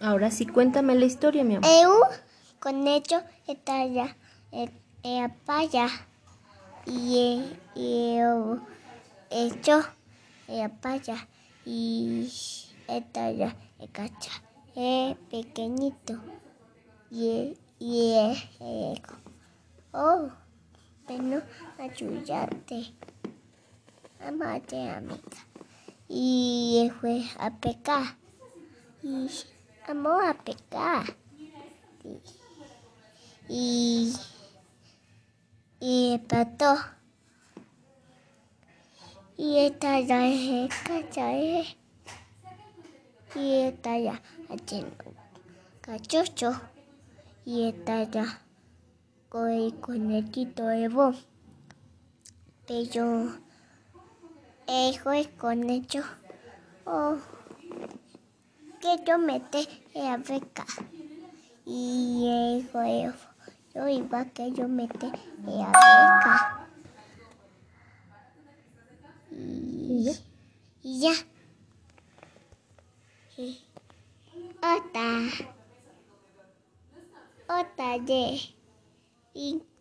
Ahora sí, cuéntame la historia, mi amor. Eu conejo está allá, eh, eh, allá. Y, eh, eu hecho para allá. Y está allá, el cacha. Es pequeñito. Y, y oh, pero ayúdate. Amate, amiga. Y fue a pecar. Y amó a pecar. Y, y. Y esta ya es. Y esta ya haciendo cachocho. Y esta ya con el conejito Evo. Pero hijo es conejo. Oh, que yo mete a beca. Y hijo Evo. Yo iba que yo mete a beca. Y, y ya. Y, otra. Otra de. Y